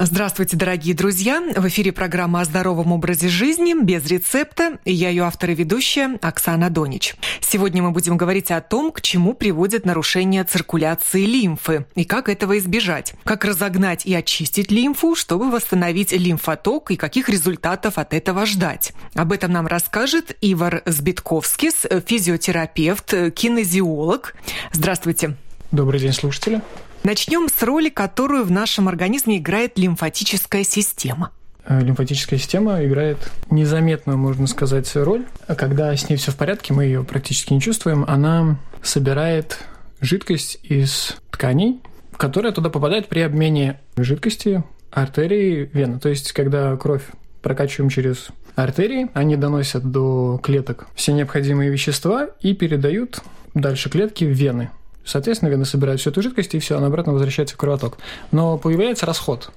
Здравствуйте, дорогие друзья! В эфире программа о здоровом образе жизни без рецепта. И я ее автор и ведущая Оксана Донич. Сегодня мы будем говорить о том, к чему приводит нарушение циркуляции лимфы и как этого избежать. Как разогнать и очистить лимфу, чтобы восстановить лимфоток и каких результатов от этого ждать. Об этом нам расскажет Ивар Сбитковскис, физиотерапевт, кинезиолог. Здравствуйте! Добрый день, слушатели! Начнем с роли, которую в нашем организме играет лимфатическая система. Э, лимфатическая система играет незаметную, можно сказать, роль. Когда с ней все в порядке, мы ее практически не чувствуем. Она собирает жидкость из тканей, которая туда попадает при обмене жидкости артерии вены. То есть, когда кровь прокачиваем через артерии, они доносят до клеток все необходимые вещества и передают дальше клетки в вены. Соответственно, вены собирают всю эту жидкость, и все, она обратно возвращается в кровоток. Но появляется расход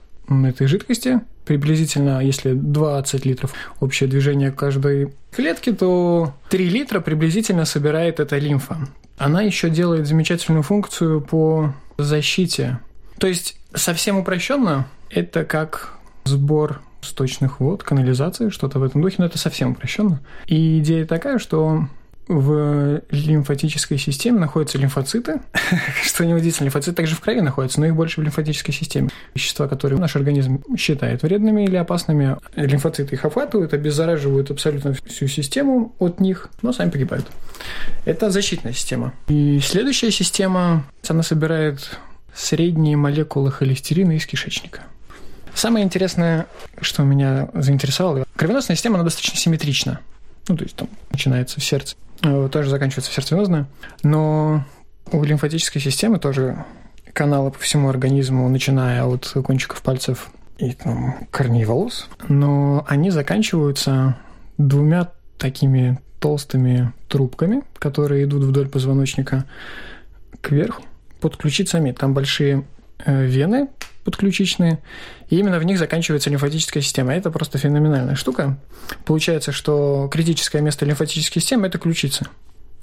этой жидкости, приблизительно, если 20 литров общее движение каждой клетки, то 3 литра приблизительно собирает эта лимфа. Она еще делает замечательную функцию по защите. То есть, совсем упрощенно, это как сбор сточных вод, канализации, что-то в этом духе, но это совсем упрощенно. И идея такая, что в лимфатической системе находятся лимфоциты. Что неудивительно, лимфоциты также в крови находятся, но их больше в лимфатической системе. Вещества, которые наш организм считает вредными или опасными, лимфоциты их охватывают, обеззараживают абсолютно всю систему от них, но сами погибают. Это защитная система. И следующая система, она собирает средние молекулы холестерина из кишечника. Самое интересное, что меня заинтересовало, кровеносная система, она достаточно симметрична. Ну, то есть там начинается в сердце тоже заканчивается в. Но у лимфатической системы тоже каналы по всему организму, начиная от кончиков пальцев и там, корней волос, но они заканчиваются двумя такими толстыми трубками, которые идут вдоль позвоночника кверху под ключицами. Там большие э, вены подключичные, и именно в них заканчивается лимфатическая система. Это просто феноменальная штука. Получается, что критическое место лимфатической системы – это ключица.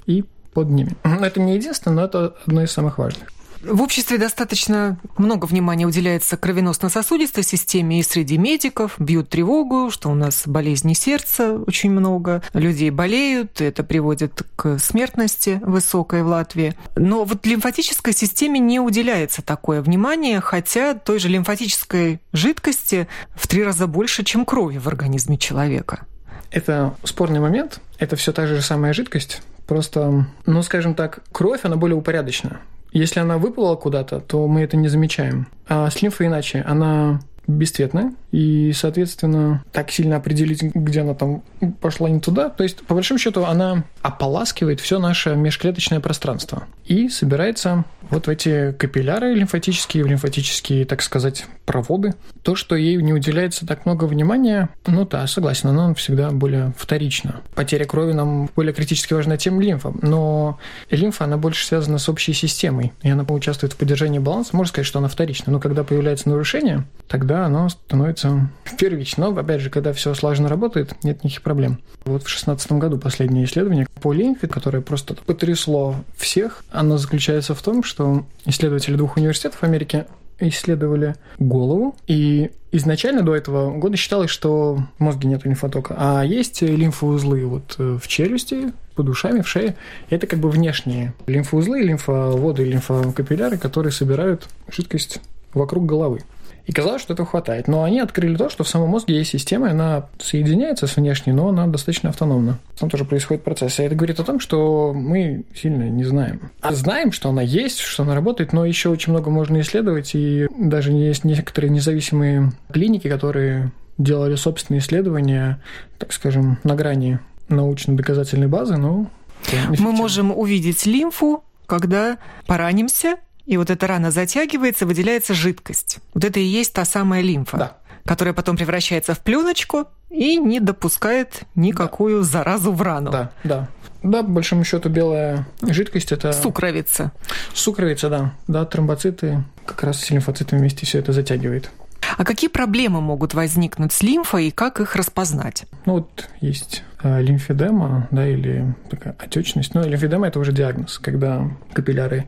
И под ними. Это не единственное, но это одно из самых важных. В обществе достаточно много внимания уделяется кровеносно-сосудистой системе и среди медиков. Бьют тревогу, что у нас болезни сердца очень много, людей болеют, это приводит к смертности высокой в Латвии. Но вот лимфатической системе не уделяется такое внимание, хотя той же лимфатической жидкости в три раза больше, чем крови в организме человека. Это спорный момент. Это все та же самая жидкость. Просто, ну, скажем так, кровь, она более упорядочена. Если она выплыла куда-то, то мы это не замечаем. А с лимфой иначе. Она бесцветная, и, соответственно, так сильно определить, где она там пошла не туда. То есть, по большому счету, она ополаскивает все наше межклеточное пространство и собирается вот в эти капилляры лимфатические, в лимфатические, так сказать, проводы. То, что ей не уделяется так много внимания, ну да, согласен, она всегда более вторична. Потеря крови нам более критически важна, чем лимфа. Но лимфа, она больше связана с общей системой, и она участвует в поддержании баланса. Можно сказать, что она вторична. Но когда появляется нарушение, тогда оно становится первично. Но, опять же, когда все слаженно работает, нет никаких проблем. Вот в 2016 году последнее исследование по лимфе, которое просто потрясло всех, оно заключается в том, что исследователи двух университетов Америки исследовали голову, и изначально до этого года считалось, что в мозге нет лимфотока, а есть лимфоузлы вот э, в челюсти, под ушами, в шее. Это как бы внешние лимфоузлы, лимфоводы, лимфокапилляры, которые собирают жидкость вокруг головы. И казалось, что этого хватает. Но они открыли то, что в самом мозге есть система, она соединяется с внешней, но она достаточно автономна. Там тоже происходит процесс. И это говорит о том, что мы сильно не знаем. А знаем, что она есть, что она работает, но еще очень много можно исследовать. И даже есть некоторые независимые клиники, которые делали собственные исследования, так скажем, на грани научно-доказательной базы, но... Мы можем увидеть лимфу, когда поранимся, и вот эта рана затягивается, выделяется жидкость. Вот это и есть та самая лимфа. Да. Которая потом превращается в пленочку и не допускает никакую да. заразу в рану. Да, да. Да, по большому счету белая жидкость это... Сукровица. Сукровица, да. Да, тромбоциты как раз с лимфоцитами вместе все это затягивает. А какие проблемы могут возникнуть с лимфой и как их распознать? Ну вот есть э, лимфедема, да, или такая отечность. Ну, лимфедема – это уже диагноз, когда капилляры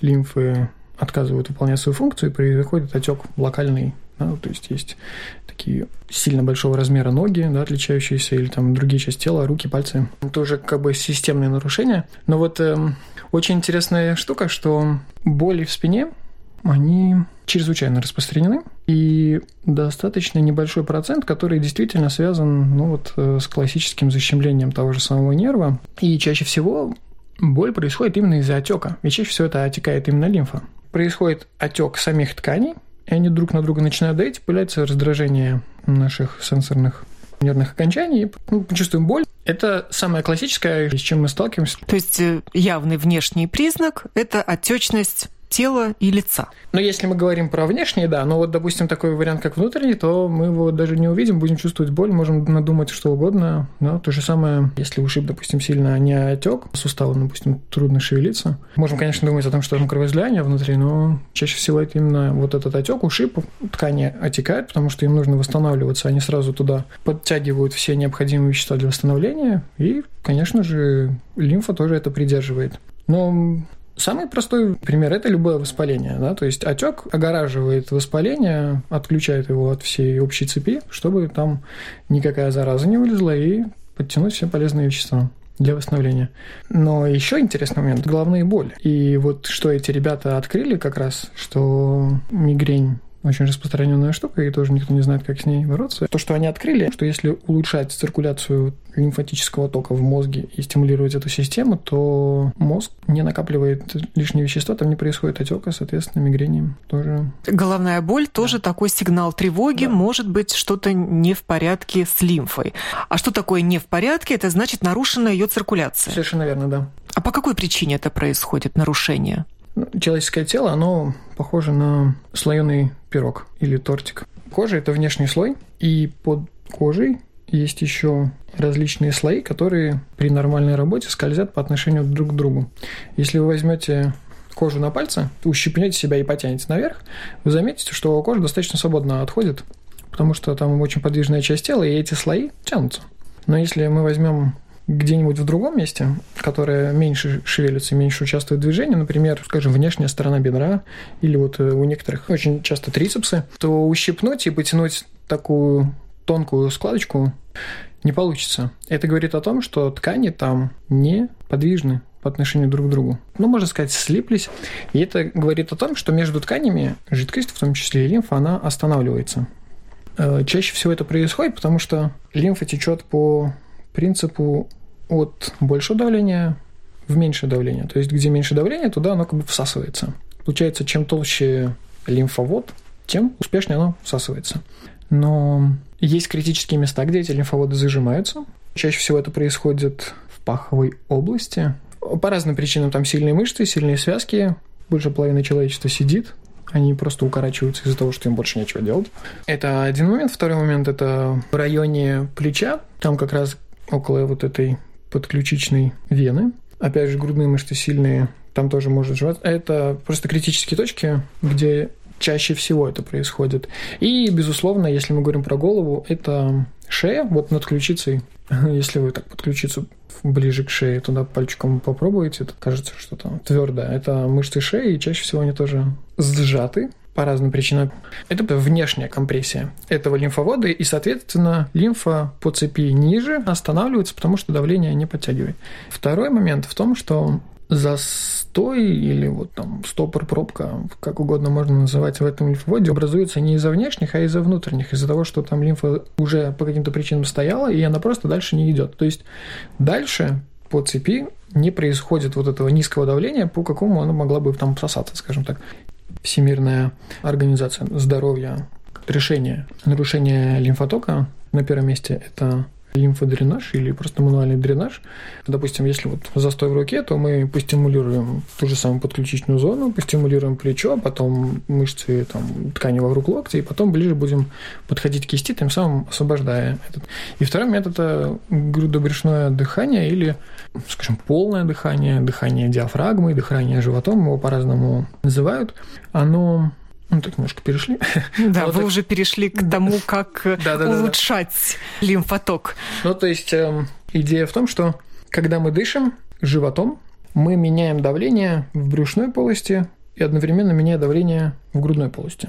лимфы отказывают выполнять свою функцию, и происходит отек локальный да, то есть есть такие сильно большого размера ноги, да, отличающиеся, или там другие части тела, руки, пальцы. Это уже как бы системные нарушения. Но вот э, очень интересная штука, что боли в спине, они чрезвычайно распространены, и достаточно небольшой процент, который действительно связан ну, вот, э, с классическим защемлением того же самого нерва. И чаще всего боль происходит именно из-за отека, и чаще всего это отекает именно лимфа. Происходит отек самих тканей, и они друг на друга начинают давить, появляется раздражение наших сенсорных нервных окончаний, ну, чувствуем боль. Это самое классическое, с чем мы сталкиваемся. То есть э, явный внешний признак – это отечность тела и лица. Но если мы говорим про внешние, да, но вот, допустим, такой вариант, как внутренний, то мы его даже не увидим, будем чувствовать боль, можем надумать что угодно. Но то же самое, если ушиб, допустим, сильно не отек, суставы, допустим, трудно шевелиться. Можем, конечно, думать о том, что там кровоизлияние внутри, но чаще всего это именно вот этот отек, ушиб, ткани отекают, потому что им нужно восстанавливаться, они сразу туда подтягивают все необходимые вещества для восстановления, и, конечно же, лимфа тоже это придерживает. Но Самый простой пример – это любое воспаление. Да? То есть отек огораживает воспаление, отключает его от всей общей цепи, чтобы там никакая зараза не вылезла и подтянуть все полезные вещества для восстановления. Но еще интересный момент – головные боли. И вот что эти ребята открыли как раз, что мигрень очень распространенная штука, и тоже никто не знает, как с ней бороться. То, что они открыли, что если улучшать циркуляцию лимфатического тока в мозге и стимулировать эту систему, то мозг не накапливает лишние вещества, там не происходит отека, соответственно, мигрени тоже. Головная боль тоже да. такой сигнал тревоги, да. может быть что-то не в порядке с лимфой. А что такое не в порядке? Это значит нарушена ее циркуляция. Совершенно верно, да. А по какой причине это происходит, нарушение? Человеческое тело, оно похоже на слоеный пирог или тортик. Кожа – это внешний слой, и под кожей есть еще различные слои, которые при нормальной работе скользят по отношению друг к другу. Если вы возьмете кожу на пальце, ущипнете себя и потянете наверх, вы заметите, что кожа достаточно свободно отходит, потому что там очень подвижная часть тела, и эти слои тянутся. Но если мы возьмем где-нибудь в другом месте, которое меньше шевелится, меньше участвует в движении, например, скажем, внешняя сторона бедра или вот э, у некоторых очень часто трицепсы, то ущипнуть и потянуть такую тонкую складочку не получится. Это говорит о том, что ткани там не подвижны по отношению друг к другу. Ну, можно сказать, слиплись. И это говорит о том, что между тканями жидкость, в том числе и лимфа, она останавливается. Э, чаще всего это происходит, потому что лимфа течет по принципу от большего давления в меньшее давление. То есть, где меньше давления, туда оно как бы всасывается. Получается, чем толще лимфовод, тем успешнее оно всасывается. Но есть критические места, где эти лимфоводы зажимаются. Чаще всего это происходит в паховой области. По разным причинам там сильные мышцы, сильные связки. Больше половины человечества сидит, они просто укорачиваются из-за того, что им больше нечего делать. Это один момент. Второй момент – это в районе плеча. Там как раз около вот этой подключичной вены. Опять же, грудные мышцы сильные, там тоже может жевать. Это просто критические точки, где чаще всего это происходит. И, безусловно, если мы говорим про голову, это шея, вот над ключицей. Если вы так под ключицу ближе к шее, туда пальчиком попробуете, то кажется, что там твердое. Это мышцы шеи, и чаще всего они тоже сжаты, по разным причинам. Это внешняя компрессия этого лимфовода, и, соответственно, лимфа по цепи ниже останавливается, потому что давление не подтягивает. Второй момент в том, что застой или вот там стопор, пробка, как угодно можно называть в этом лимфоводе, образуется не из-за внешних, а из-за внутренних, из-за того, что там лимфа уже по каким-то причинам стояла, и она просто дальше не идет. То есть дальше по цепи не происходит вот этого низкого давления, по какому она могла бы там всосаться, скажем так. Всемирная организация здоровья. Решение. Нарушения лимфотока на первом месте это лимфодренаж или просто мануальный дренаж. Допустим, если вот застой в руке, то мы постимулируем ту же самую подключичную зону, постимулируем плечо, потом мышцы там, ткани вокруг локтя, и потом ближе будем подходить к кисти, тем самым освобождая этот. И второй метод – это грудобрюшное дыхание или, скажем, полное дыхание, дыхание диафрагмой, дыхание животом, его по-разному называют. Оно Ну, так немножко перешли. Да, вы уже перешли к тому, как улучшать лимфоток. Ну, то есть эм, идея в том, что когда мы дышим животом, мы меняем давление в брюшной полости и одновременно меняя давление в грудной полости.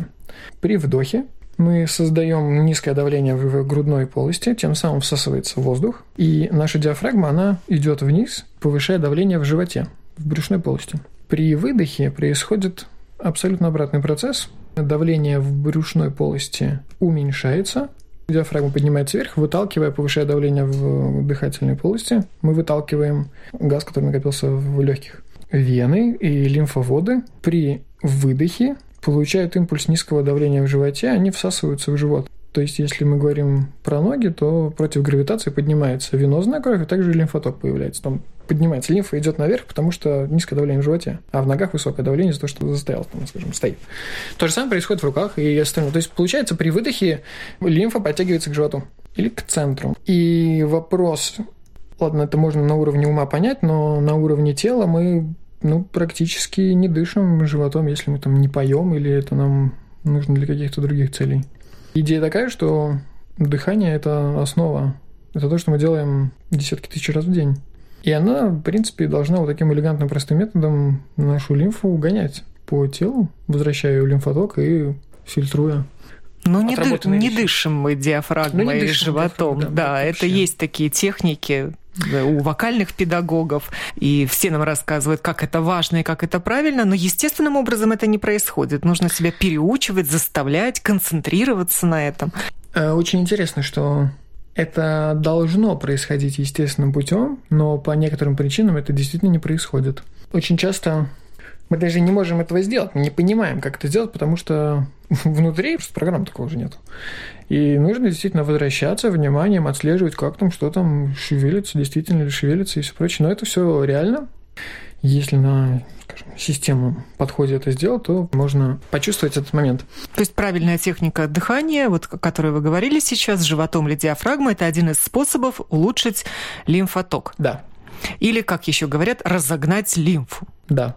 При вдохе мы создаем низкое давление в грудной полости, тем самым всасывается воздух, и наша диафрагма, она идет вниз, повышая давление в животе, в брюшной полости. При выдохе происходит абсолютно обратный процесс. Давление в брюшной полости уменьшается, диафрагма поднимается вверх, выталкивая, повышая давление в дыхательной полости. Мы выталкиваем газ, который накопился в легких. Вены и лимфоводы при выдохе получают импульс низкого давления в животе, они всасываются в живот. То есть, если мы говорим про ноги, то против гравитации поднимается венозная кровь, и также лимфоток появляется. Там поднимается лимфа, идет наверх, потому что низкое давление в животе, а в ногах высокое давление из-за того, что застоял, там, скажем, стоит. То же самое происходит в руках и остальное. То есть, получается, при выдохе лимфа подтягивается к животу или к центру. И вопрос, ладно, это можно на уровне ума понять, но на уровне тела мы ну, практически не дышим животом, если мы там не поем или это нам нужно для каких-то других целей. Идея такая, что дыхание – это основа. Это то, что мы делаем десятки тысяч раз в день. И она, в принципе, должна вот таким элегантным простым методом нашу лимфу гонять по телу, возвращая ее лимфоток и фильтруя ну, не, ды- не дышим мы диафрагмой ну, и животом. Диафрагмой, да, да это есть такие техники, у вокальных педагогов, и все нам рассказывают, как это важно и как это правильно, но естественным образом это не происходит. Нужно себя переучивать, заставлять, концентрироваться на этом. Э, очень интересно, что это должно происходить естественным путем, но по некоторым причинам это действительно не происходит. Очень часто мы даже не можем этого сделать, мы не понимаем, как это сделать, потому что внутри просто программ такого же нет. И нужно действительно возвращаться вниманием, отслеживать, как там, что там шевелится, действительно ли шевелится и все прочее. Но это все реально. Если на скажем, систему подходит это сделать, то можно почувствовать этот момент. То есть правильная техника дыхания, вот, о которой вы говорили сейчас, с животом или диафрагмой, это один из способов улучшить лимфоток. Да. Или, как еще говорят, разогнать лимфу. Да.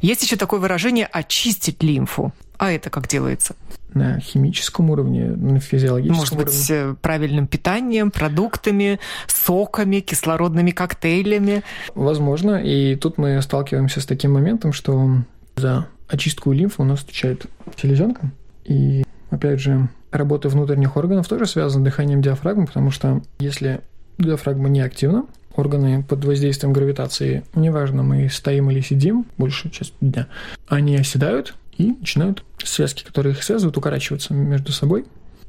Есть еще такое выражение «очистить лимфу». А это как делается? На химическом уровне, на физиологическом Может быть, э, правильным питанием, продуктами, соками, кислородными коктейлями? Возможно. И тут мы сталкиваемся с таким моментом, что за очистку лимфы у нас отвечает селезенка. И, опять же, работа внутренних органов тоже связана с дыханием диафрагмы, потому что если диафрагма не активна, органы под воздействием гравитации, неважно, мы стоим или сидим, большую часть дня, они оседают, и начинают связки, которые их связывают, укорачиваться между собой.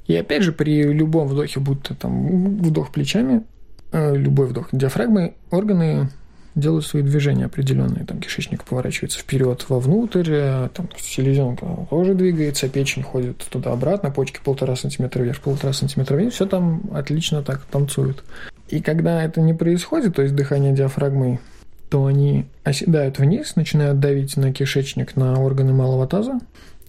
И опять же, при любом вдохе, будто там вдох плечами, э, любой вдох диафрагмы, органы делают свои движения определенные. Там кишечник поворачивается вперед, вовнутрь, э, там селезенка тоже двигается, печень ходит туда-обратно, почки полтора сантиметра вверх, полтора сантиметра вниз, все там отлично так танцует. И когда это не происходит, то есть дыхание диафрагмы то они оседают вниз, начинают давить на кишечник, на органы малого таза,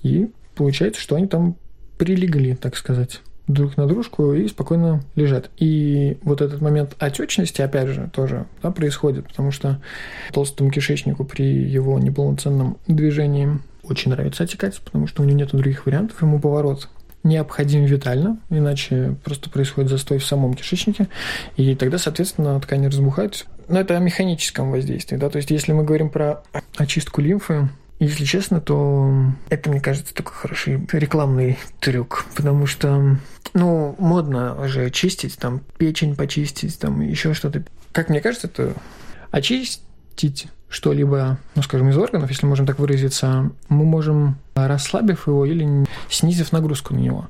и получается, что они там прилегли, так сказать, друг на дружку и спокойно лежат. И вот этот момент отечности, опять же, тоже да, происходит, потому что толстому кишечнику при его неполноценном движении очень нравится отекать, потому что у него нет других вариантов, ему поворот необходим витально, иначе просто происходит застой в самом кишечнике, и тогда, соответственно, ткани разбухают. Но это о механическом воздействии, да, то есть если мы говорим про очистку лимфы, если честно, то это, мне кажется, такой хороший рекламный трюк, потому что, ну, модно же чистить, там, печень почистить, там, еще что-то. Как мне кажется, это очистить что-либо, ну, скажем, из органов, если можем так выразиться, мы можем, расслабив его или снизив нагрузку на него.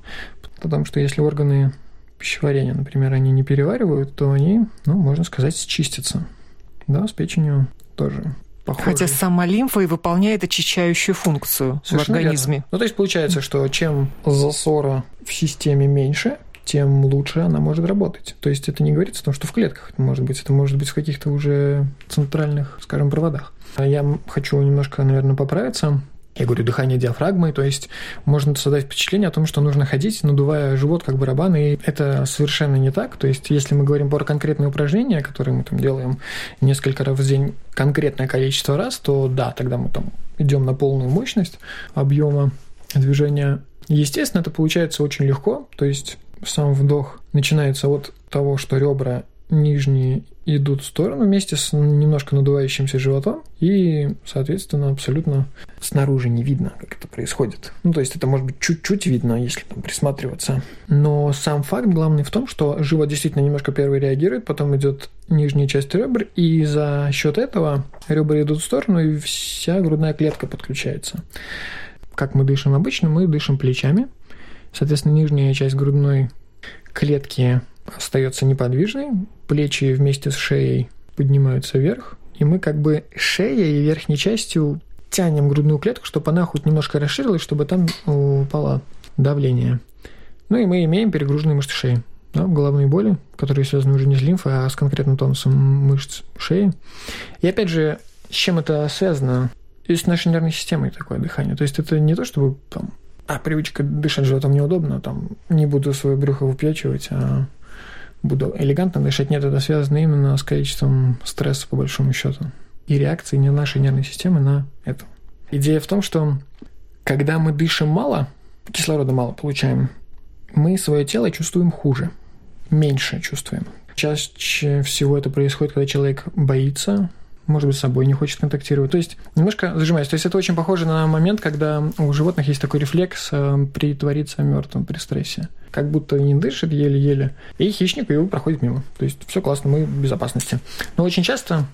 Потому что если органы пищеварения, например, они не переваривают, то они, ну, можно сказать, чистятся. Да, с печенью тоже похоже. Хотя сама лимфа и выполняет очищающую функцию Совершенно в организме. Верно. Ну, то есть получается, что чем засора в системе меньше, тем лучше она может работать. То есть это не говорится о том, что в клетках это может быть, это может быть в каких-то уже центральных, скажем, проводах. А я хочу немножко, наверное, поправиться. Я говорю дыхание диафрагмой, то есть можно создать впечатление о том, что нужно ходить, надувая живот как барабан, и это совершенно не так. То есть если мы говорим про конкретные упражнения, которые мы там делаем несколько раз в день, конкретное количество раз, то да, тогда мы там идем на полную мощность объема движения. Естественно, это получается очень легко, то есть сам вдох начинается от того, что ребра нижние идут в сторону вместе с немножко надувающимся животом, и, соответственно, абсолютно снаружи не видно, как это происходит. Ну, то есть это может быть чуть-чуть видно, если там присматриваться. Но сам факт главный в том, что живот действительно немножко первый реагирует, потом идет нижняя часть ребер, и за счет этого ребра идут в сторону, и вся грудная клетка подключается. Как мы дышим обычно, мы дышим плечами. Соответственно, нижняя часть грудной клетки остается неподвижной, плечи вместе с шеей поднимаются вверх, и мы как бы шеей и верхней частью тянем грудную клетку, чтобы она хоть немножко расширилась, чтобы там упало давление. Ну и мы имеем перегруженные мышцы шеи. Да, головные боли, которые связаны уже не с лимфой, а с конкретным тонусом мышц шеи. И опять же, с чем это связано? И с нашей нервной системой такое дыхание. То есть это не то, чтобы там, а привычка дышать животом неудобно, там, не буду свое брюхо выпячивать, а буду элегантно дышать. Нет, это связано именно с количеством стресса, по большому счету. И реакции не нашей нервной системы на это. Идея в том, что когда мы дышим мало, кислорода мало получаем, мы свое тело чувствуем хуже, меньше чувствуем. Чаще всего это происходит, когда человек боится, может быть, с собой не хочет контактировать. То есть немножко зажимаясь. То есть это очень похоже на момент, когда у животных есть такой рефлекс э, притвориться мертвым при стрессе. Как будто не дышит еле-еле, и хищник его проходит мимо. То есть все классно, мы в безопасности. Но очень часто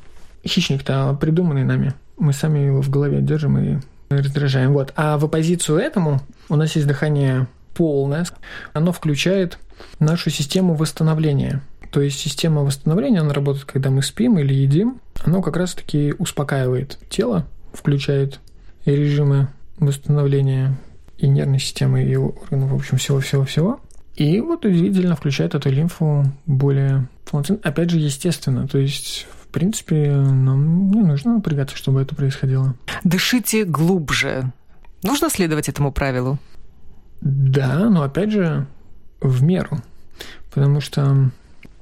хищник-то придуманный нами. Мы сами его в голове держим и раздражаем. Вот. А в оппозицию этому у нас есть дыхание полное. Оно включает нашу систему восстановления – то есть система восстановления, она работает, когда мы спим или едим. Оно как раз-таки успокаивает тело, включает режимы восстановления и нервной системы, и органов, в общем, всего-всего-всего. И вот удивительно включает эту лимфу более полноценно. Опять же, естественно. То есть, в принципе, нам не нужно напрягаться, чтобы это происходило. Дышите глубже. Нужно следовать этому правилу? Да, но опять же, в меру. Потому что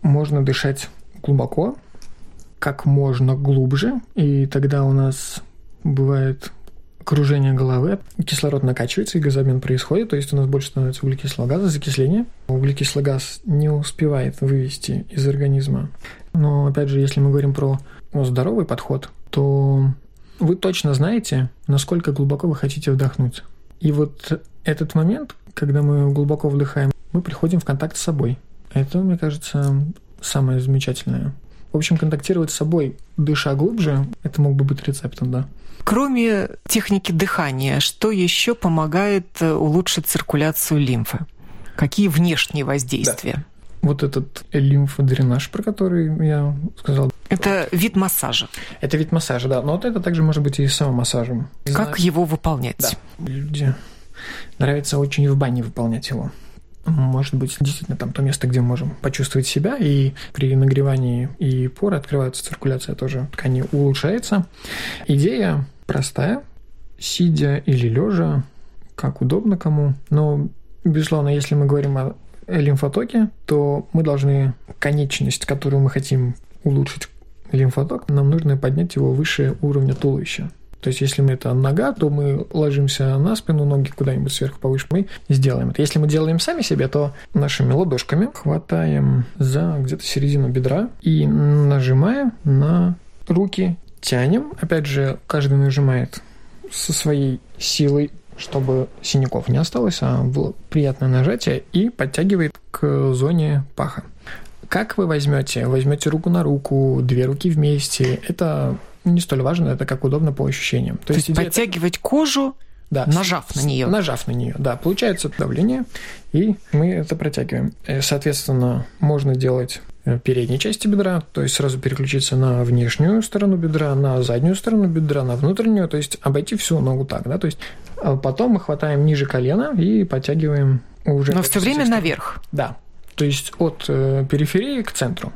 можно дышать глубоко, как можно глубже, и тогда у нас бывает окружение головы, кислород накачивается, и газообмен происходит, то есть у нас больше становится углекислого газа, закисление. Углекислый газ не успевает вывести из организма. Но, опять же, если мы говорим про здоровый подход, то вы точно знаете, насколько глубоко вы хотите вдохнуть. И вот этот момент, когда мы глубоко вдыхаем, мы приходим в контакт с собой. Это, мне кажется, самое замечательное. В общем, контактировать с собой, дыша глубже, это мог бы быть рецептом, да. Кроме техники дыхания, что еще помогает э, улучшить циркуляцию лимфы? Какие внешние воздействия? Да. Вот этот лимфодренаж, про который я сказал. Это вид массажа. Это вид массажа, да. Но вот это также может быть и самомассажем. Как Знаешь, его выполнять? Да. Люди нравится очень в бане выполнять его может быть, действительно там то место, где мы можем почувствовать себя, и при нагревании и поры открывается циркуляция тоже ткани улучшается. Идея простая, сидя или лежа, как удобно кому, но, безусловно, если мы говорим о лимфотоке, то мы должны конечность, которую мы хотим улучшить лимфоток, нам нужно поднять его выше уровня туловища. То есть, если мы это нога, то мы ложимся на спину, ноги куда-нибудь сверху повыше, мы сделаем это. Если мы делаем сами себе, то нашими ладошками хватаем за где-то середину бедра и нажимая на руки, тянем. Опять же, каждый нажимает со своей силой чтобы синяков не осталось, а было приятное нажатие и подтягивает к зоне паха. Как вы возьмете? Возьмете руку на руку, две руки вместе. Это не столь важно, это как удобно по ощущениям. То, То есть, есть подтягивать кожу, да, нажав на нее. Нажав на нее, да. Получается давление, и мы это протягиваем. Э, соответственно, можно делать э, передней части бедра, то есть сразу переключиться на внешнюю сторону бедра, на заднюю сторону бедра, на внутреннюю, то есть обойти всю ногу так, да, то есть а потом мы хватаем ниже колена и подтягиваем уже. Но все время наверх. Да, то есть от э, периферии к центру.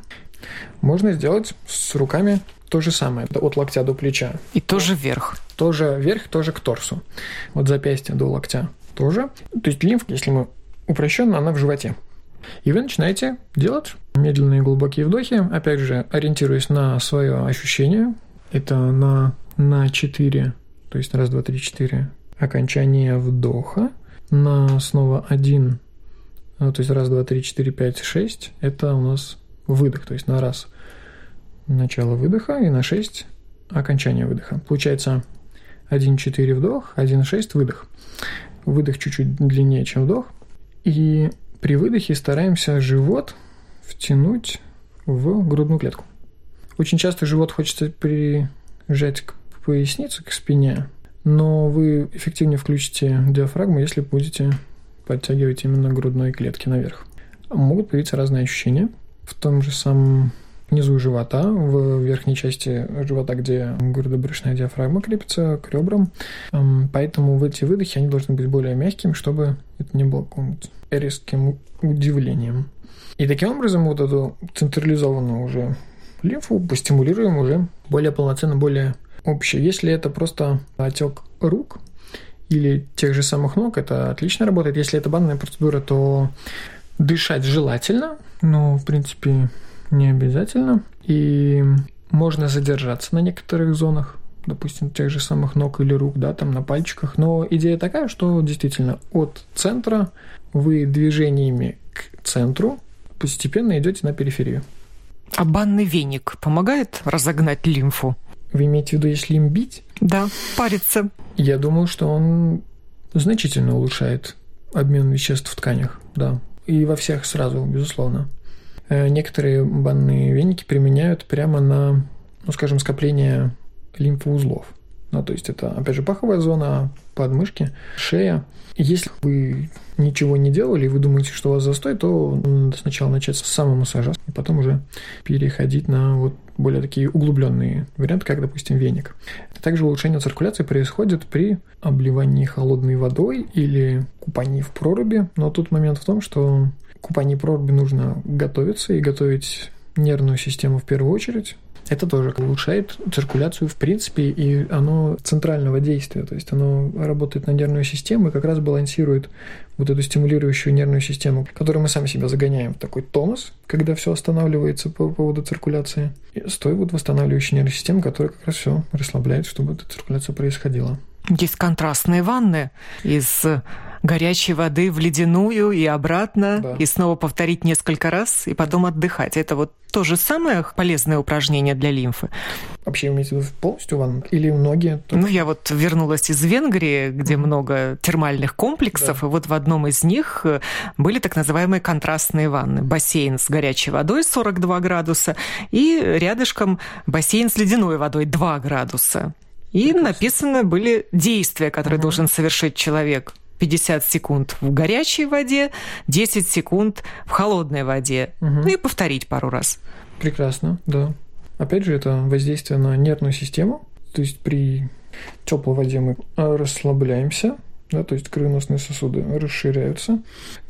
Можно сделать с руками то же самое, от локтя до плеча. И тоже вверх. Тоже вверх, тоже к торсу. От запястья до локтя тоже. То есть лимфа, если мы упрощенно, она в животе. И вы начинаете делать медленные глубокие вдохи, опять же, ориентируясь на свое ощущение. Это на, на 4, то есть раз, два, три, четыре окончание вдоха на снова один, ну, то есть раз, два, три, четыре, пять, шесть, это у нас выдох, то есть на раз начало выдоха и на шесть окончание выдоха. Получается 1-4 вдох, 1-6 выдох. Выдох чуть-чуть длиннее, чем вдох. И при выдохе стараемся живот втянуть в грудную клетку. Очень часто живот хочется прижать к пояснице, к спине, но вы эффективнее включите диафрагму, если будете подтягивать именно грудной клетки наверх. Могут появиться разные ощущения. В том же самом внизу живота, в верхней части живота, где грудобрюшная диафрагма крепится к ребрам. Поэтому в эти выдохи они должны быть более мягкими, чтобы это не было каким-то резким удивлением. И таким образом вот эту централизованную уже лимфу постимулируем уже более полноценно, более общее. Если это просто отек рук или тех же самых ног, это отлично работает. Если это банная процедура, то дышать желательно, но, в принципе, не обязательно. И можно задержаться на некоторых зонах, допустим, тех же самых ног или рук, да, там на пальчиках. Но идея такая, что действительно от центра вы движениями к центру постепенно идете на периферию. А банный веник помогает разогнать лимфу? Вы имеете в виду, если им бить? Да, париться. Я думаю, что он значительно улучшает обмен веществ в тканях, да. И во всех сразу, безусловно. Э, некоторые банные веники применяют прямо на, ну, скажем, скопление лимфоузлов. Ну, то есть это, опять же, паховая зона, подмышки, шея. Если вы ничего не делали, и вы думаете, что у вас застой, то надо сначала начать с самомассажа, и потом уже переходить на вот более такие углубленные варианты, как, допустим, веник. Также улучшение циркуляции происходит при обливании холодной водой или купании в проруби, но тут момент в том, что купании проруби нужно готовиться и готовить нервную систему в первую очередь, это тоже улучшает циркуляцию в принципе, и оно центрального действия, то есть оно работает на нервную систему и как раз балансирует вот эту стимулирующую нервную систему, которую мы сами себя загоняем в такой тонус, когда все останавливается по поводу циркуляции. И стоит вот восстанавливающей нервной системы, которая как раз все расслабляет, чтобы эта циркуляция происходила. Есть контрастные ванны из горячей воды в ледяную и обратно, да. и снова повторить несколько раз, и потом отдыхать. Это вот то же самое полезное упражнение для лимфы. Вообще, имеете в виду полностью ванну? Или многие? Только... Ну, я вот вернулась из Венгрии, где mm-hmm. много термальных комплексов, да. и вот в одном из них э, были так называемые контрастные ванны. Бассейн с горячей водой 42 градуса, и рядышком бассейн с ледяной водой 2 градуса. И написаны были действия, которые mm-hmm. должен совершить человек. 50 секунд в горячей воде, 10 секунд в холодной воде. Угу. Ну и повторить пару раз. Прекрасно, да. Опять же, это воздействие на нервную систему. То есть при теплой воде мы расслабляемся, да, то есть кровеносные сосуды расширяются,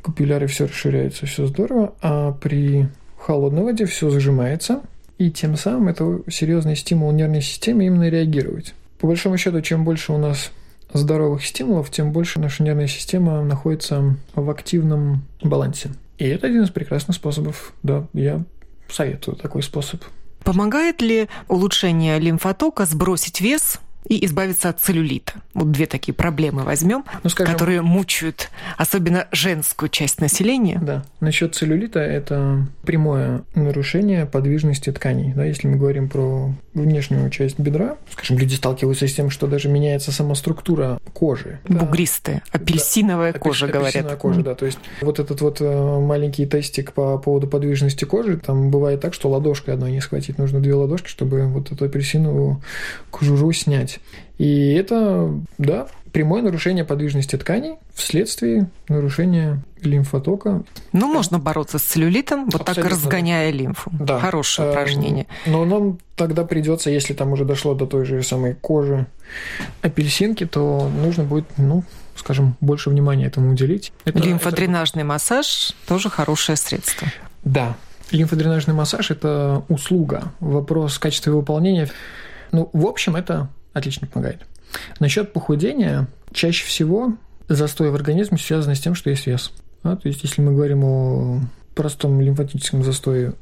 капилляры все расширяются, все здорово, а при холодной воде все зажимается, и тем самым это серьезный стимул нервной системе именно реагировать. По большому счету, чем больше у нас здоровых стимулов, тем больше наша нервная система находится в активном балансе. И это один из прекрасных способов. Да, я советую такой способ. Помогает ли улучшение лимфотока сбросить вес и избавиться от целлюлита. Вот две такие проблемы возьмем, ну, скажем, которые мучают особенно женскую часть населения. Да. Насчет целлюлита это прямое нарушение подвижности тканей. Да, если мы говорим про внешнюю часть бедра, скажем, люди сталкиваются с тем, что даже меняется сама структура кожи. Бугристая, апельсиновая да. кожа, Апельсиновая говорят. Апельсиновая кожа, да. То есть вот этот вот э, маленький тестик по поводу подвижности кожи, там бывает так, что ладошкой одной не схватить, нужно две ладошки, чтобы вот эту апельсиновую кожуру снять. И это, да, прямое нарушение подвижности тканей вследствие нарушения лимфотока. Ну, можно бороться с целлюлитом, вот Абсолютно. так разгоняя лимфу. Да. Хорошее упражнение. Но нам тогда придется, если там уже дошло до той же самой кожи апельсинки, то нужно будет, ну, скажем, больше внимания этому уделить. Это, Лимфодренажный это... массаж тоже хорошее средство. Да. Лимфодренажный массаж – это услуга. Вопрос качества выполнения. Ну, в общем, это отлично помогает. Насчет похудения, чаще всего застой в организме связан с тем, что есть вес. Да, то есть, если мы говорим о простом лимфатическом застое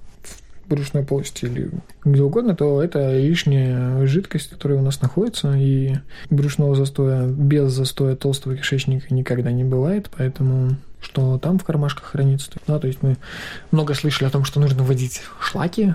брюшной полости или где угодно, то это лишняя жидкость, которая у нас находится, и брюшного застоя без застоя толстого кишечника никогда не бывает, поэтому что там в кармашках хранится. Да, то есть мы много слышали о том, что нужно вводить шлаки.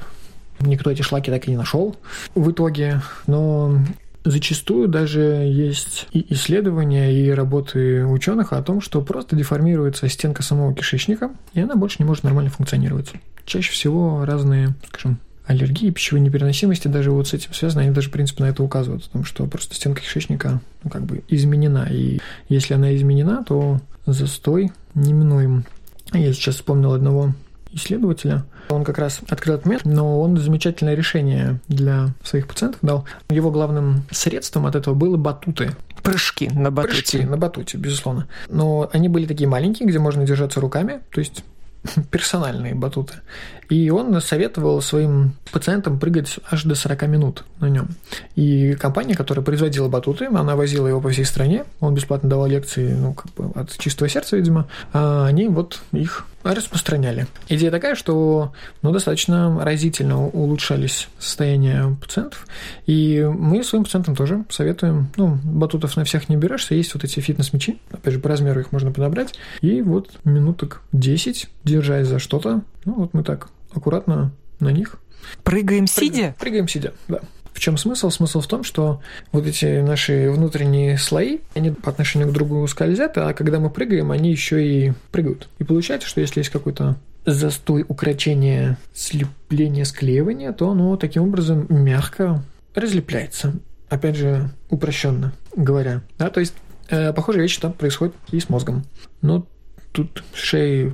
Никто эти шлаки так и не нашел в итоге. Но Зачастую даже есть и исследования, и работы ученых о том, что просто деформируется стенка самого кишечника, и она больше не может нормально функционировать. Чаще всего разные, скажем, аллергии, пищевой непереносимости даже вот с этим связаны, они даже, в принципе, на это указывают, о том, что просто стенка кишечника ну, как бы изменена, и если она изменена, то застой неминуем. Я сейчас вспомнил одного исследователя. Он как раз открыл этот метод, но он замечательное решение для своих пациентов дал. Его главным средством от этого было батуты. Прыжки на батуте. Прыжки на батуте, безусловно. Но они были такие маленькие, где можно держаться руками, то есть персональные батуты. И он советовал своим пациентам прыгать аж до 40 минут на нем. И компания, которая производила батуты, она возила его по всей стране, он бесплатно давал лекции, ну, как бы от чистого сердца, видимо, а они вот их распространяли. Идея такая, что ну, достаточно разительно улучшались состояния пациентов, и мы своим пациентам тоже советуем, ну, батутов на всех не берешься, есть вот эти фитнес-мячи, опять же, по размеру их можно подобрать, и вот минуток 10, держась за что-то, ну, вот мы так аккуратно на них. Прыгаем сидя? Прыгаем сидя, да. В чем смысл? Смысл в том, что вот эти наши внутренние слои, они по отношению к другу скользят, а когда мы прыгаем, они еще и прыгают. И получается, что если есть какой-то застой, укорочение, слепление, склеивание, то оно таким образом мягко разлепляется. Опять же, упрощенно говоря. Да, то есть э, похожая вещь там происходит и с мозгом. Но Тут с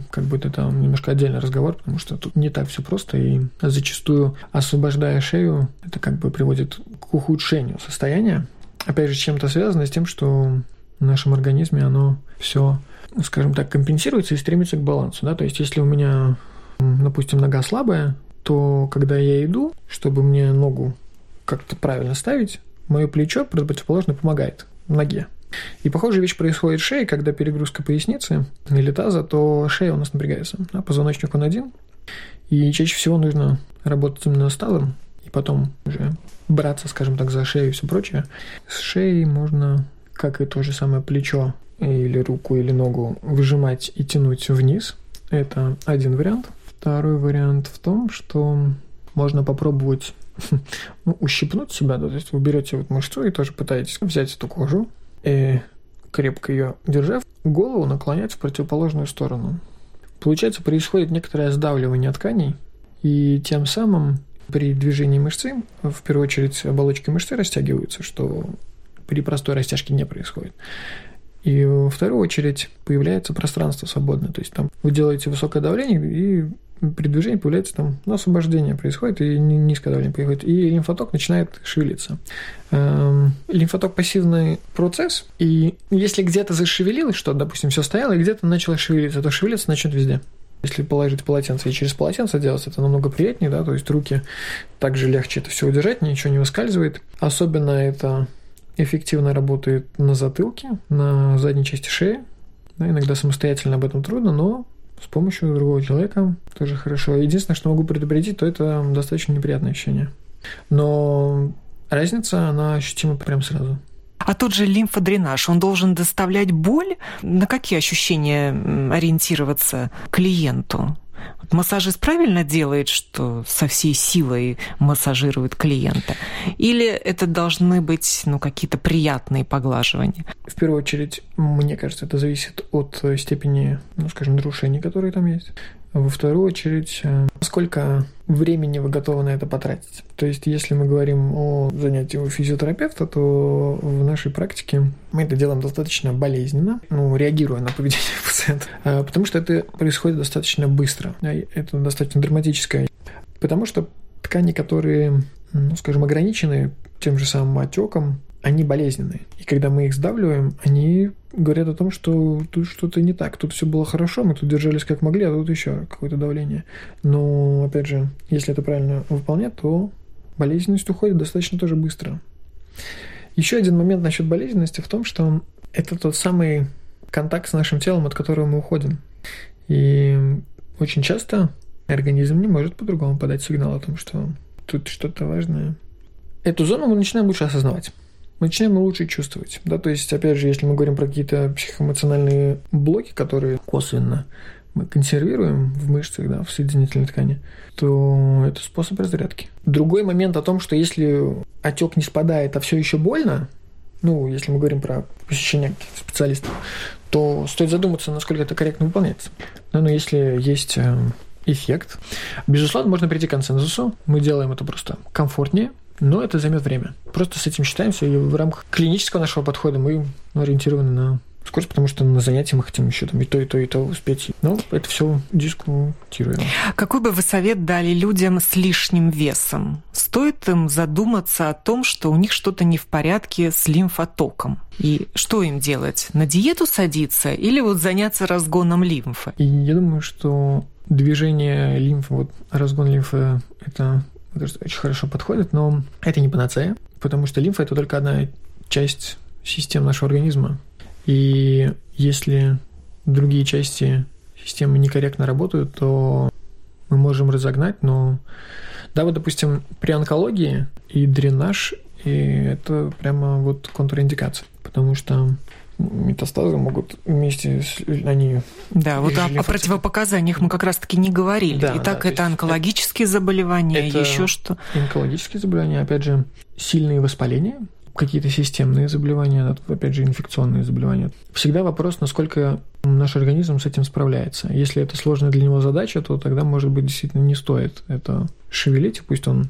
как бы это там немножко отдельный разговор, потому что тут не так все просто, и зачастую освобождая шею, это как бы приводит к ухудшению состояния. Опять же, чем-то связано с тем, что в нашем организме оно все, скажем так, компенсируется и стремится к балансу. Да? То есть, если у меня, допустим, нога слабая, то когда я иду, чтобы мне ногу как-то правильно ставить, мое плечо противоположно помогает ноге. И похожая вещь происходит в шее, когда перегрузка поясницы или таза, то шея у нас напрягается. А позвоночник он один. И чаще всего нужно работать именно с тазом, и потом уже браться, скажем так, за шею и все прочее. С шеей можно, как и то же самое плечо или руку или ногу, выжимать и тянуть вниз. Это один вариант. Второй вариант в том, что можно попробовать ну, ущипнуть себя, то есть вы берете вот мышцу и тоже пытаетесь взять эту кожу, и крепко ее держав, голову наклонять в противоположную сторону. Получается, происходит некоторое сдавливание тканей, и тем самым при движении мышцы, в первую очередь, оболочки мышцы растягиваются, что при простой растяжке не происходит. И во вторую очередь появляется пространство свободное. То есть там вы делаете высокое давление, и при движении появляется там ну, освобождение происходит, и низкое давление происходит, и лимфоток начинает шевелиться. Эм, лимфоток пассивный процесс, и если где-то зашевелилось что, допустим, все стояло, и где-то начало шевелиться, то шевелиться начнет везде. Если положить полотенце и через полотенце делать, это намного приятнее, да, то есть руки также легче это все удержать, ничего не выскальзывает. Особенно это эффективно работает на затылке, на задней части шеи. Да, иногда самостоятельно об этом трудно, но с помощью другого человека тоже хорошо. Единственное, что могу предупредить, то это достаточно неприятное ощущение. Но разница, она ощутима прям сразу. А тот же лимфодренаж, он должен доставлять боль? На какие ощущения ориентироваться клиенту? Массажист правильно делает, что со всей силой массажирует клиента? Или это должны быть ну, какие-то приятные поглаживания? В первую очередь, мне кажется, это зависит от степени, ну, скажем, нарушений, которые там есть. Во вторую очередь, э, сколько времени вы готовы на это потратить. То есть, если мы говорим о занятии у физиотерапевта, то в нашей практике мы это делаем достаточно болезненно, ну, реагируя на поведение пациента, э, потому что это происходит достаточно быстро. Это достаточно драматическое. Потому что ткани, которые, ну, скажем, ограничены тем же самым отеком, они болезненные. И когда мы их сдавливаем, они говорят о том, что тут что-то не так. Тут все было хорошо, мы тут держались как могли, а тут еще какое-то давление. Но, опять же, если это правильно выполнять, то болезненность уходит достаточно тоже быстро. Еще один момент насчет болезненности в том, что это тот самый контакт с нашим телом, от которого мы уходим. И очень часто организм не может по-другому подать сигнал о том, что тут что-то важное. Эту зону мы начинаем лучше осознавать. Мы начинаем лучше чувствовать. Да? То есть, опять же, если мы говорим про какие-то психоэмоциональные блоки, которые косвенно мы консервируем в мышцах, да, в соединительной ткани, то это способ разрядки. Другой момент о том, что если отек не спадает, а все еще больно, ну, если мы говорим про посещение специалистов, то стоит задуматься, насколько это корректно выполняется. Но, но если есть э, эффект, безусловно, можно прийти к консенсусу. Мы делаем это просто комфортнее, но это займет время. Просто с этим считаемся, и в рамках клинического нашего подхода мы ориентированы на скорость, потому что на занятии мы хотим еще там и то, и то, и то успеть. Но это все дискутируем. Какой бы вы совет дали людям с лишним весом? Стоит им задуматься о том, что у них что-то не в порядке с лимфотоком? И что им делать? На диету садиться или вот заняться разгоном лимфы? И я думаю, что движение лимфы, вот разгон лимфы, это очень хорошо подходит, но это не панацея, потому что лимфа – это только одна часть систем нашего организма. И если другие части системы некорректно работают, то мы можем разогнать, но да, вот, допустим, при онкологии и дренаж, и это прямо вот контраиндикация, потому что метастазы могут вместе с... Они да, вот о, о противопоказаниях мы как раз-таки не говорили. Да, Итак, да, это онкологические это, заболевания, это еще что? Онкологические заболевания, опять же, сильные воспаления, какие-то системные заболевания, опять же, инфекционные заболевания. Всегда вопрос, насколько наш организм с этим справляется. Если это сложная для него задача, то тогда, может быть, действительно не стоит это шевелить, пусть он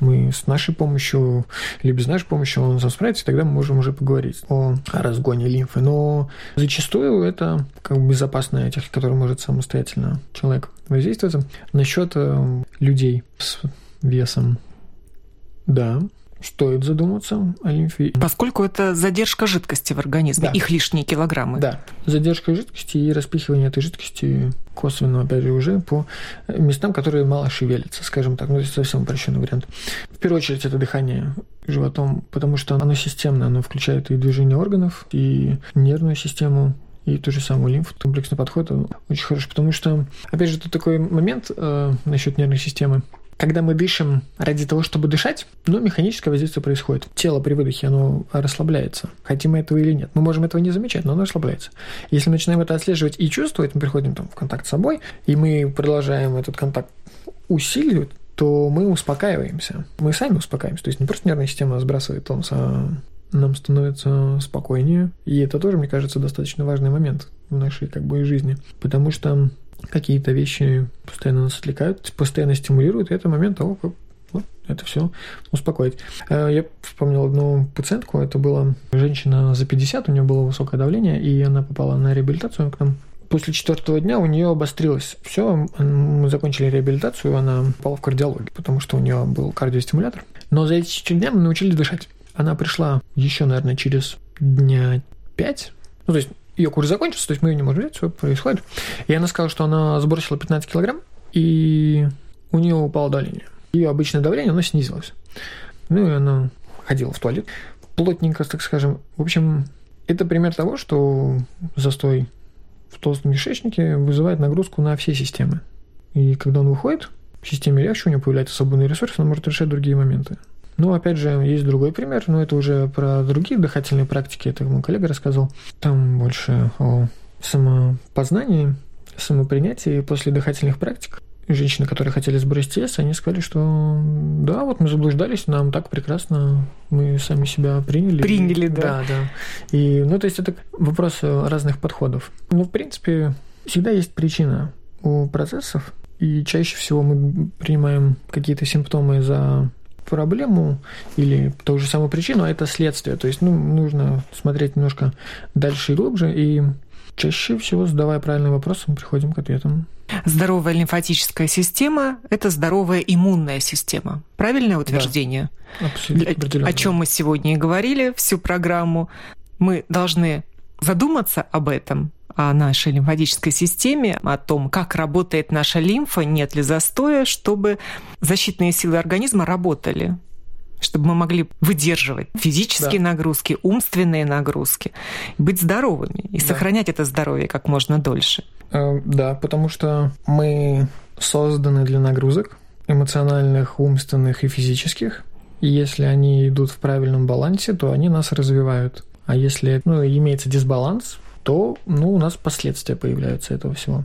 мы с нашей помощью или без нашей помощи он сам справится, и тогда мы можем уже поговорить о разгоне лимфы. Но зачастую это как бы безопасная техника, которая может самостоятельно человек воздействовать. Насчет э, людей с весом, да, стоит задуматься о лимфе. Поскольку это задержка жидкости в организме, да. их лишние килограммы. Да, задержка жидкости и распихивание этой жидкости косвенно, опять же, уже по местам, которые мало шевелятся, скажем так. Ну, это совсем упрощенный вариант. В первую очередь, это дыхание животом, потому что оно системное, оно включает и движение органов, и нервную систему, и ту же самую лимфу. Комплексный подход он очень хороший, потому что, опять же, тут такой момент э, насчет нервной системы. Когда мы дышим ради того, чтобы дышать, ну, механическое воздействие происходит. Тело при выдохе, оно расслабляется. Хотим мы этого или нет. Мы можем этого не замечать, но оно расслабляется. Если мы начинаем это отслеживать и чувствовать, мы приходим там, в контакт с собой, и мы продолжаем этот контакт усиливать, то мы успокаиваемся. Мы сами успокаиваемся. То есть не просто нервная система сбрасывает тонус, а нам становится спокойнее. И это тоже, мне кажется, достаточно важный момент в нашей как бы жизни. Потому что какие-то вещи постоянно нас отвлекают, постоянно стимулируют, и это момент того, как это все успокоить. Э, я вспомнил одну пациентку, это была женщина за 50, у нее было высокое давление, и она попала на реабилитацию к нам. После четвертого дня у нее обострилось все, мы закончили реабилитацию, она попала в кардиологию, потому что у нее был кардиостимулятор. Но за эти четыре дня мы научились дышать. Она пришла еще, наверное, через дня пять, ну, то есть ее курс закончился, то есть мы ее не можем взять, все происходит. И она сказала, что она сбросила 15 килограмм, и у нее упало давление. Ее обычное давление, оно снизилось. Ну, и она ходила в туалет плотненько, так скажем. В общем, это пример того, что застой в толстом кишечнике вызывает нагрузку на все системы. И когда он выходит, в системе легче, у него появляется свободный ресурс, он может решать другие моменты. Ну, опять же, есть другой пример, но это уже про другие дыхательные практики, это мой коллега рассказал. Там больше о самопознании, самопринятии после дыхательных практик. Женщины, которые хотели сбросить вес, они сказали, что да, вот мы заблуждались, нам так прекрасно, мы сами себя приняли. Приняли, да. Да, да. И, ну, то есть это вопрос разных подходов. Ну, в принципе, всегда есть причина у процессов, и чаще всего мы принимаем какие-то симптомы за проблему или ту же самую причину, а это следствие. То есть ну, нужно смотреть немножко дальше и глубже, и чаще всего, задавая правильные вопросы, мы приходим к ответам. Здоровая лимфатическая система – это здоровая иммунная система. Правильное утверждение? Да, абсолютно. О чем мы сегодня и говорили всю программу. Мы должны задуматься об этом, о нашей лимфатической системе, о том, как работает наша лимфа, нет ли застоя, чтобы защитные силы организма работали чтобы мы могли выдерживать физические да. нагрузки, умственные нагрузки, быть здоровыми и да. сохранять это здоровье как можно дольше. Э, да, потому что мы созданы для нагрузок эмоциональных, умственных и физических. И если они идут в правильном балансе, то они нас развивают. А если ну, имеется дисбаланс, то ну, у нас последствия появляются этого всего.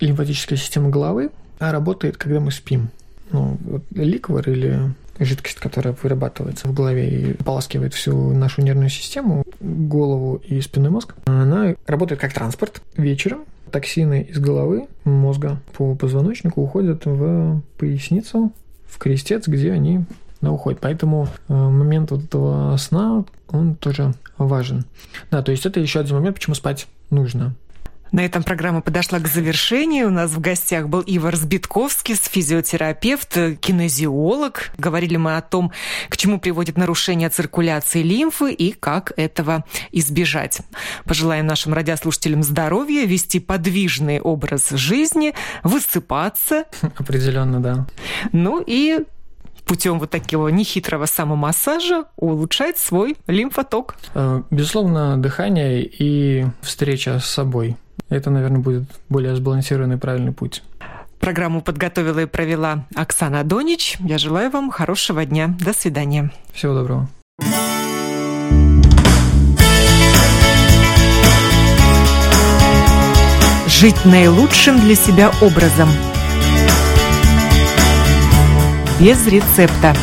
Лимфатическая система головы работает, когда мы спим. Ну, вот ликвор или жидкость, которая вырабатывается в голове и поласкивает всю нашу нервную систему, голову и спинной мозг, она работает как транспорт. Вечером токсины из головы, мозга по позвоночнику уходят в поясницу, в крестец, где они на уходят. Поэтому э, момент вот этого сна, он тоже важен. Да, то есть это еще один момент, почему спать нужно. На этом программа подошла к завершению. У нас в гостях был Ивар Сбитковский, физиотерапевт, кинезиолог. Говорили мы о том, к чему приводит нарушение циркуляции лимфы и как этого избежать. Пожелаем нашим радиослушателям здоровья, вести подвижный образ жизни, высыпаться. Определенно, да. Ну и путем вот такого нехитрого самомассажа улучшать свой лимфоток. Э, безусловно, дыхание и встреча с собой – это, наверное, будет более сбалансированный правильный путь. Программу подготовила и провела Оксана Донич. Я желаю вам хорошего дня. До свидания. Всего доброго. Жить наилучшим для себя образом. Без рецепта.